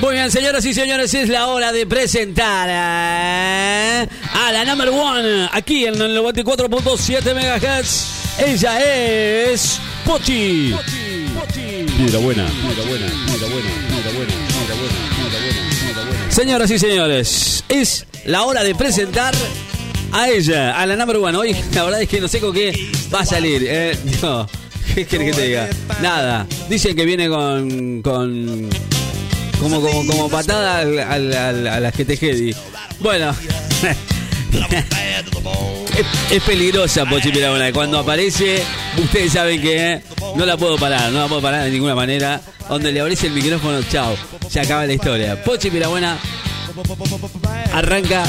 Muy bien, señoras y señores, es la hora de presentar a, a la number one aquí en el 94.7 MHz. Ella es Pochi. Mira buena, mira buena, mira buena, mira buena, mira buena, mira buena, mira buena. Señoras y señores, es la hora de presentar a ella, a la number one. Hoy la verdad es que no sé con qué va a salir. Eh, no, ¿qué querés que te diga? Nada. Dicen que viene con. con como, como, como patada al, al, al- a la GTG. Bueno. es, es peligrosa Pochi Pirabona. Cuando aparece, ustedes saben que no la puedo parar, no la puedo parar de ninguna manera. Donde le abrís el micrófono, chao. Se acaba la historia. Pochi Pirabuena arranca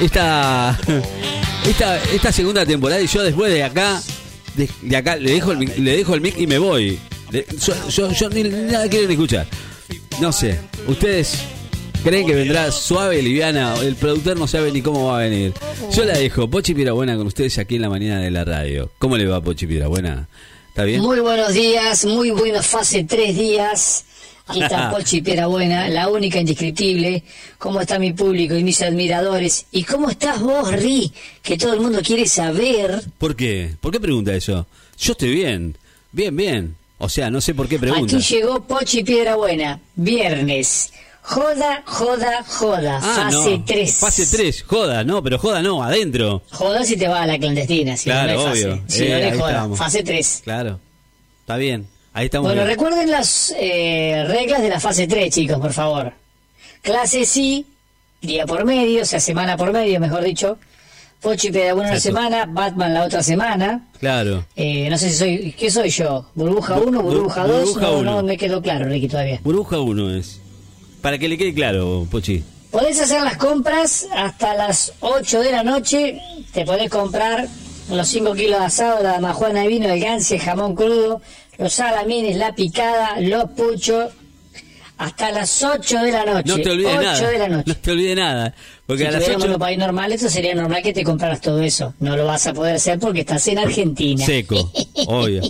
esta, esta, esta segunda temporada y yo después de acá, de, de acá le dejo, el, mic- le dejo el mic y me voy. Le- yo, yo, yo ni nada quieren escuchar. No sé, ustedes creen que vendrá suave, liviana, el productor no sabe ni cómo va a venir. Yo la dejo, Pochi Pirabuena con ustedes aquí en la mañana de la radio. ¿Cómo le va Pochi Pirabuena? ¿Está bien? Muy buenos días, muy buenos fase tres días. Aquí está Pochi Buena, la única indescriptible. ¿Cómo está mi público y mis admiradores? ¿Y cómo estás vos, Ri? Que todo el mundo quiere saber. ¿Por qué? ¿Por qué pregunta eso? Yo estoy bien, bien, bien. O sea, no sé por qué pregunta. Aquí llegó Pochi Buena, viernes. Joda, joda, joda. Ah, fase no. 3. Fase 3, joda, no, pero joda no, adentro. Joda si te vas a la clandestina, si Claro, no, no es obvio. fase. Si Eh, no ahí es joda. estamos. Fase 3. Claro, está bien. Ahí estamos. Bueno, bien. recuerden las eh, reglas de la fase 3, chicos, por favor. Clase sí, día por medio, o sea, semana por medio, mejor dicho. Pochi Pedagogía una semana, Batman la otra semana. Claro. Eh, no sé si soy, ¿qué soy yo? ¿Burbuja 1, Bu- burbuja bu- 2? burbuja No, uno. no me quedó claro, Ricky, todavía. Burbuja 1 es. Para que le quede claro, Pochi. Podés hacer las compras hasta las 8 de la noche. Te podés comprar los 5 kilos de asado, la majuana de vino, el ganse, el jamón crudo, los salamines, la picada, los puchos. Hasta las 8 de la noche. No te olvides 8 nada. de la noche. No te olvides nada. Porque si a las tuviéramos 8. un país normal, eso sería normal que te compraras todo eso. No lo vas a poder hacer porque estás en Argentina. Seco, obvio.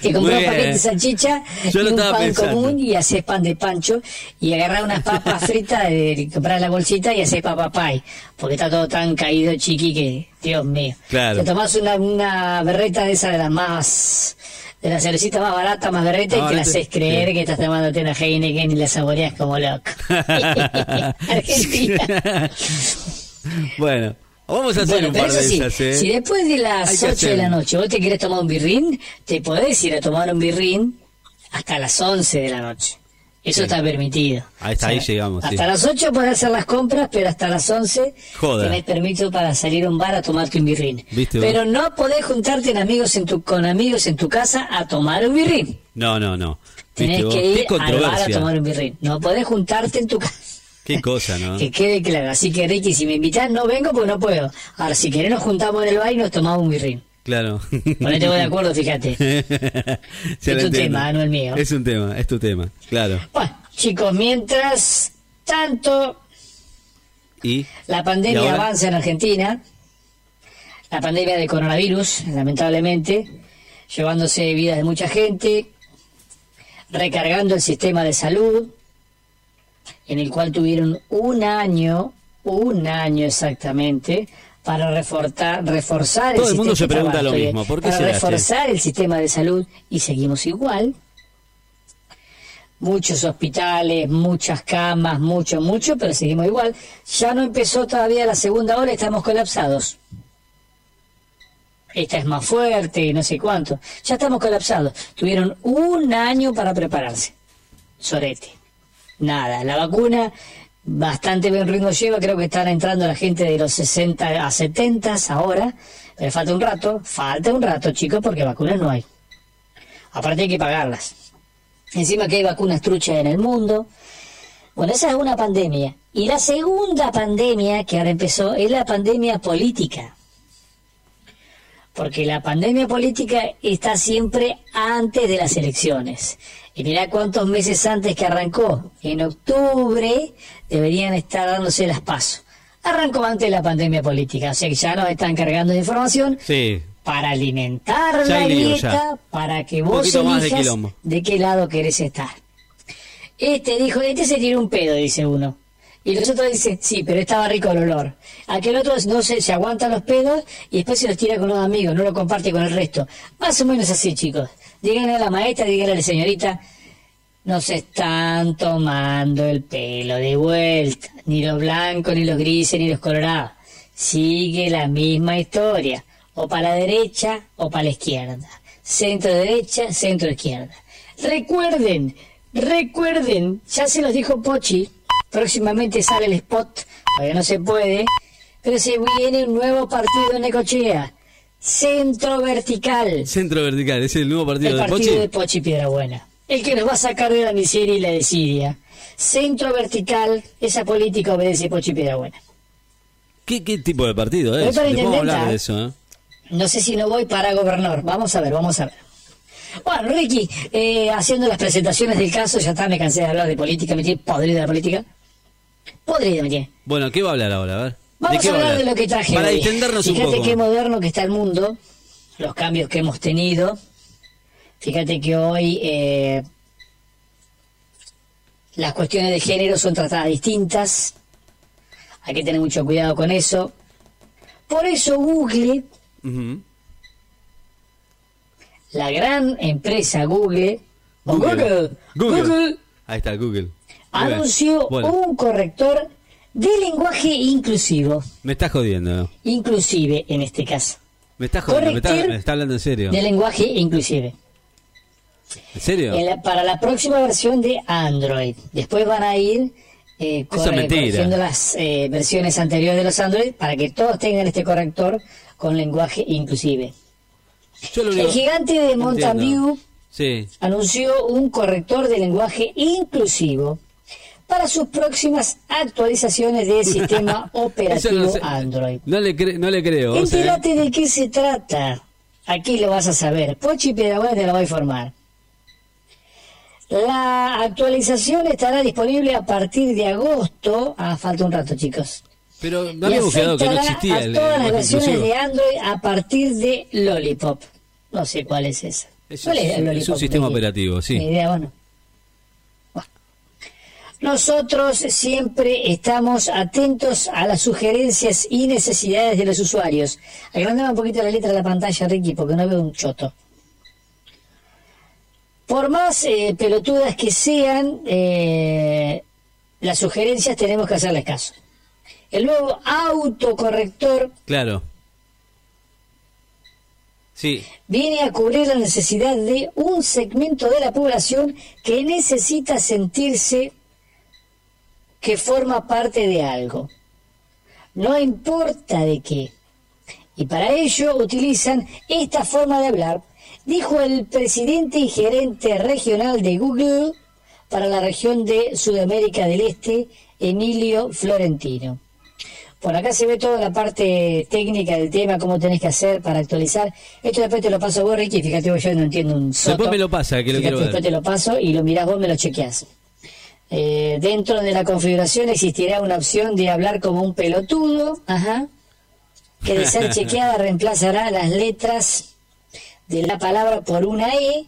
te compras un paquete de salchicha Yo y un pan pensando. común y haces pan de pancho y agarrar unas papas fritas, de, comprar la bolsita y haces papa pie. Porque está todo tan caído, chiqui, que Dios mío. Claro. Te tomás una, una berreta de esa de las más... De la cervecita más barata, más berreta, y Más te la barata, haces creer sí. que estás tomándote una Heineken y la saboreas como loco. Argentina. bueno, vamos a hacer Bueno, un par eso de sí, esas, ¿eh? si después de las que 8 de la noche vos te querés tomar un birrín, te podés ir a tomar un birrín hasta las 11 de la noche. Eso está permitido. Ahí está, ahí llegamos, sí. Hasta las 8 podés hacer las compras, pero hasta las 11 Joda. tenés permiso para salir a un bar a tomarte un birrín. Pero no podés juntarte en amigos en tu, con amigos en tu casa a tomar un birrín. No, no, no. Tenés que ir al bar a tomar un birrín. No podés juntarte en tu casa. Qué cosa, ¿no? Que quede claro. Así que, Ricky, si me invitas, no vengo porque no puedo. Ahora, si querés, nos juntamos en el bar y nos tomamos un birrín. Claro. Ponete vos de acuerdo, fíjate. Se Es tu tema, no el mío. Es un tema, es tu tema, claro. Bueno, chicos, mientras tanto Y la ¿Y pandemia ahora? avanza en Argentina, la pandemia de coronavirus, lamentablemente, llevándose vidas de mucha gente, recargando el sistema de salud, en el cual tuvieron un año, un año exactamente, para reforzar, reforzar Todo el sistema mundo se de pregunta trabajo, lo mismo, ¿por qué para será, che? reforzar el sistema de salud y seguimos igual. Muchos hospitales, muchas camas, mucho, mucho, pero seguimos igual. Ya no empezó todavía la segunda ola, estamos colapsados. Esta es más fuerte y no sé cuánto. Ya estamos colapsados. Tuvieron un año para prepararse. Sorete. Nada, la vacuna bastante buen ritmo lleva, creo que están entrando la gente de los 60 a 70 ahora, pero falta un rato, falta un rato chicos porque vacunas no hay. Aparte hay que pagarlas. Encima que hay vacunas truchas en el mundo. Bueno, esa es una pandemia. Y la segunda pandemia que ahora empezó es la pandemia política. Porque la pandemia política está siempre antes de las elecciones. Y mirá cuántos meses antes que arrancó. En octubre deberían estar dándose las pasos. Arrancó antes de la pandemia política. O sea que ya nos están cargando de información sí, para alimentar Ya la dieta, ya. para que vos de elijas de qué lado querés estar. Este dijo, este se tiró un pedo, dice uno. Y los otros dicen, sí, pero estaba rico el olor. Aquel otro no se, se aguanta los pedos y después se los tira con los amigos, no lo comparte con el resto. Más o menos así, chicos. Díganle a la maestra, díganle a la señorita, no se están tomando el pelo de vuelta, ni los blancos, ni los grises, ni los colorados. Sigue la misma historia, o para la derecha o para la izquierda. Centro derecha, centro izquierda. Recuerden, recuerden, ya se los dijo Pochi, próximamente sale el spot, todavía no se puede, pero se viene un nuevo partido en Necochea. Centro vertical. Centro vertical, es el nuevo partido El de partido Pochi. de Pochi Piedrabuena. El que nos va a sacar de la miseria y la desidia. Centro vertical, esa política obedece Pochi Piedrabuena. ¿Qué, ¿Qué tipo de partido es? hablar de eso, ¿eh? No sé si no voy para gobernador. Vamos a ver, vamos a ver. Bueno, Ricky, eh, haciendo las presentaciones del caso, ya está, me cansé de hablar de política, me tiene podrido de la política. Podrido me tiene. Bueno, ¿qué va a hablar ahora? A ver. Vamos ¿De qué a hablar de lo que traje Para hoy. distendernos un Fíjate poco. qué moderno que está el mundo, los cambios que hemos tenido. Fíjate que hoy eh, las cuestiones de género son tratadas distintas. Hay que tener mucho cuidado con eso. Por eso Google, la gran empresa Google, Google, Google. Google, Ahí está, Google. Anunció Bueno, un corrector de lenguaje inclusivo. me estás jodiendo. Inclusive en este caso. Me estás jodiendo. Me está, me está hablando en serio. de lenguaje inclusive. ¿En serio? En la- para la próxima versión de Android. Después van a ir eh, corrigiendo las eh, versiones anteriores de los Android para que todos tengan este corrector con lenguaje inclusive. Lo El gigante de Mountain. View Sí. anunció un corrector de lenguaje inclusivo para sus próximas actualizaciones del sistema operativo no, sé. Android. no le, cre- no le creo. o sea, Entérate de qué se trata. Aquí lo vas a saber. Pochi Pedagogía te lo va a informar. La actualización estará disponible a partir de agosto. Ah, falta un rato, chicos. pero no habíamos quedado que no existía a el todas las versiones inclusivo. de Android a partir de Lollipop. No sé cuál es esa. Es ¿Cuál es el es Lollipop? un sistema operativo, sí. Ni idea. Bueno. Nosotros siempre estamos atentos a las sugerencias y necesidades de los usuarios. Agrandame un poquito la letra de la pantalla, Ricky, porque no veo un choto. Por más eh, pelotudas que sean, eh, las sugerencias tenemos que hacerles caso. El nuevo autocorrector Claro. Sí. viene a cubrir la necesidad de un segmento de la población que necesita sentirse que forma parte de algo. No importa de qué. Y para ello utilizan esta forma de hablar, dijo el presidente y gerente regional de Google para la región de Sudamérica del Este, Emilio Florentino. Por acá se ve toda la parte técnica del tema, cómo tenés que hacer para actualizar. Esto después te lo paso vos, Ricky. Fíjate, vos, yo no entiendo un soto. Después me lo pasa, que lo Fíjate, quiero ver. Después te lo paso y lo mirás vos, me lo chequeás. Eh, dentro de la configuración existirá una opción de hablar como un pelotudo, ajá, que de ser chequeada reemplazará las letras de la palabra por una E,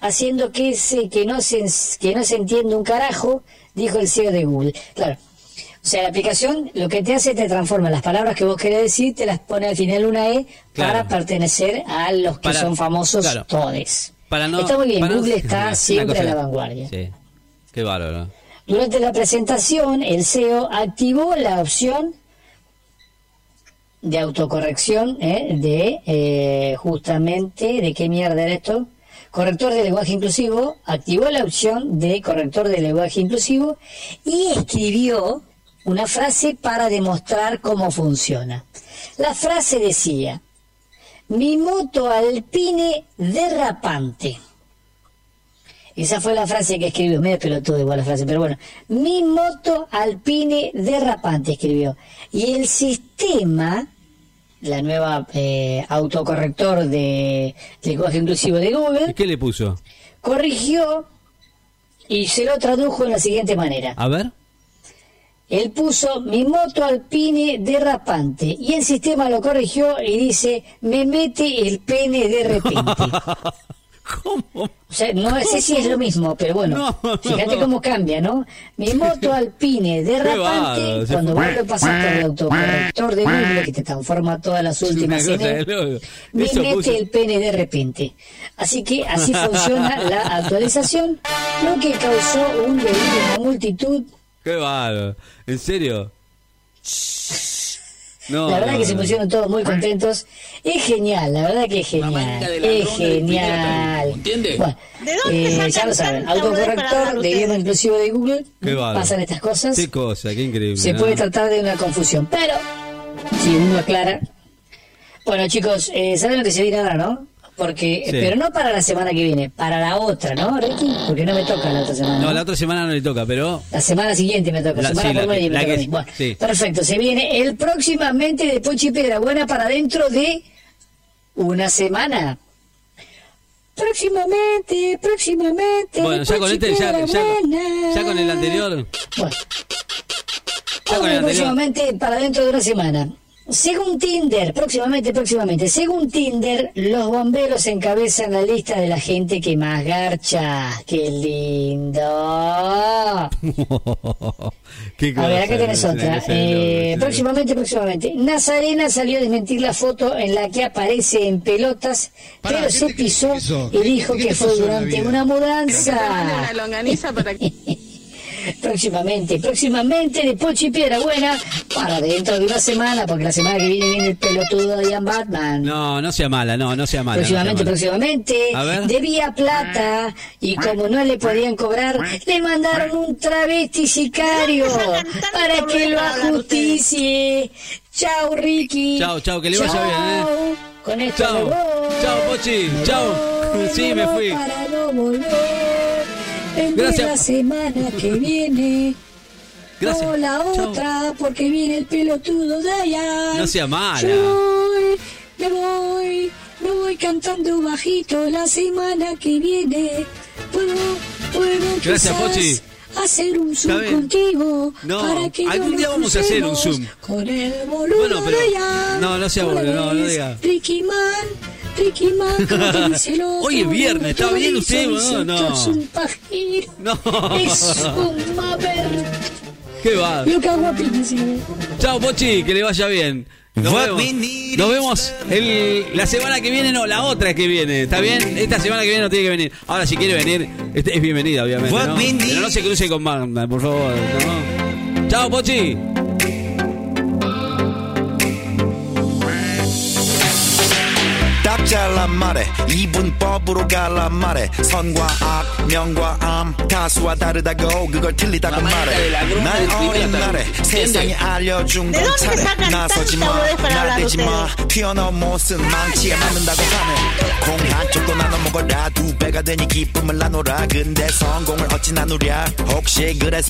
haciendo que, se, que, no se, que no se entienda un carajo, dijo el CEO de Google. Claro. O sea, la aplicación lo que te hace te transforma las palabras que vos querés decir, te las pone al final una E Claro. para pertenecer a los que Para- son famosos claro. todes. Para no, está muy bien, para no- Google está siempre a la vanguardia. Sí. Qué bárbaro. Durante la presentación, el CEO activó la opción de autocorrección ¿eh? de eh, justamente, ¿de qué mierda era esto? Corrector de lenguaje inclusivo, activó la opción de corrector de lenguaje inclusivo y escribió una frase para demostrar cómo funciona. La frase decía, mi moto alpine derrapante. Esa fue la frase que escribió, medio pelotudo igual la frase, pero bueno. Mi moto alpine derrapante escribió. Y el sistema, la nueva eh, autocorrector de lenguaje inclusivo de ¿Y Google, qué le puso? corrigió y se lo tradujo de la siguiente manera. A ver. Él puso mi moto alpine derrapante y el sistema lo corrigió y dice me mete el pene de repente. ¿Cómo? O sea, no sé si es lo mismo, pero bueno, No, no. fíjate cómo cambia, ¿no? Mi moto alpine derrapante, cuando vos lo pasas por el autocorrector de Google, que te transforma todas las últimas en loco. me mete puso. el pene de repente. Así que así funciona la actualización, lo que causó un delirio en la multitud. Qué bárbaro. ¿En serio? No, La verdad no, que se no. pusieron todos muy contentos. Es genial, la verdad que es genial. Es genial. ¿entiende? Bueno, ¿De dónde eh, ya lo saben, autocorrector de idioma inclusivo de Google. Qué. Pasan estas cosas. Qué cosa, qué increíble. Se ¿no? puede tratar de una confusión, pero si uno aclara. Bueno, chicos, eh, saben lo que se viene ahora, ¿no? Porque, Sí. pero no para la semana que viene, para la otra, ¿no, Ricky? Porque no me toca la otra semana. No, ¿no? la otra semana no le toca, pero. La semana siguiente me toca, La- semana sí, por la medio me toca que-. Bueno, sí. perfecto, se viene el próximamente de Pochi Piedra Buena para dentro de una semana. Próximamente, próximamente. Bueno, ya con este, ya, ya con el anterior. Bueno, Ya con el anterior. próximamente para dentro de una semana. Según Tinder, próximamente, próximamente, según Tinder, los bomberos encabezan la lista de la gente que más garcha. ¡Qué lindo! Qué A ver, acá tenés otra. Eh, próximamente, próximamente. Nazarena salió a desmentir la foto en la que aparece en pelotas, Pará, pero ¿qué se pisó y dijo ¿Qué que fue durante una mudanza. una longaniza para que... Próximamente, próximamente de Pochi Piedra Buena para dentro de una semana, porque la semana que viene viene el pelotudo de Ian Batman. No, no sea mala, no, no sea mala. no sea Próximamente, mala. próximamente, debía plata y como no le podían cobrar, le mandaron un travesti sicario para que lo ajusticie. Chao, Ricky. Chao, chao, que le vaya Chao. bien, ¿eh? Con esto Chao, chao, Pochi, chao. Sí, me fui. Para no volver. Vendré Gracias. la semana que viene. Gracias. No la otra, porque viene el pelotudo de allá. No sea mala. Yo voy, me voy, me voy cantando bajito la semana que viene. Puedo, puedo Gracias, Pochi. hacer un zoom contigo. No, para que algún no día vamos a hacer un Zoom. Con el boludo Bueno, pero- de allá. no, no sea ¿Cómo boludo, no, no diga. Ricky Man, Ricky. Hoy es viernes, ¿está bien usted? No. chorizo, Es un pajero. No. Es un maver. ¿Qué va? Lo que hago a no. Chao, Pochi, que le vaya bien. Nos vemos, Nos vemos el- la semana que viene, no, la otra que viene. ¿Está bien? Esta semana que viene no tiene que venir. Ahora, si quiere venir, este es bienvenida, obviamente. ¿no? Pero no se cruce con Magna, por favor. ¿no? Chao, Pochi. 딱 잘라 말해 이분법으로 갈라 말해 선과 악 명과 암 다수와 다르다고 그걸 틀리다고 말해. 날 어린 날에 세상에 알려준 ¿De 건 차례 나서지 tanta 마 boludez para hablar 나대지 마. 튀어나온 못은 망치에 맞는다고 하네. 콩 한쪽도 나눠 먹어라. 두 배가 되니 기쁨을 나눠라. 근데 성공을 어찌 나누랴? 혹시 그래서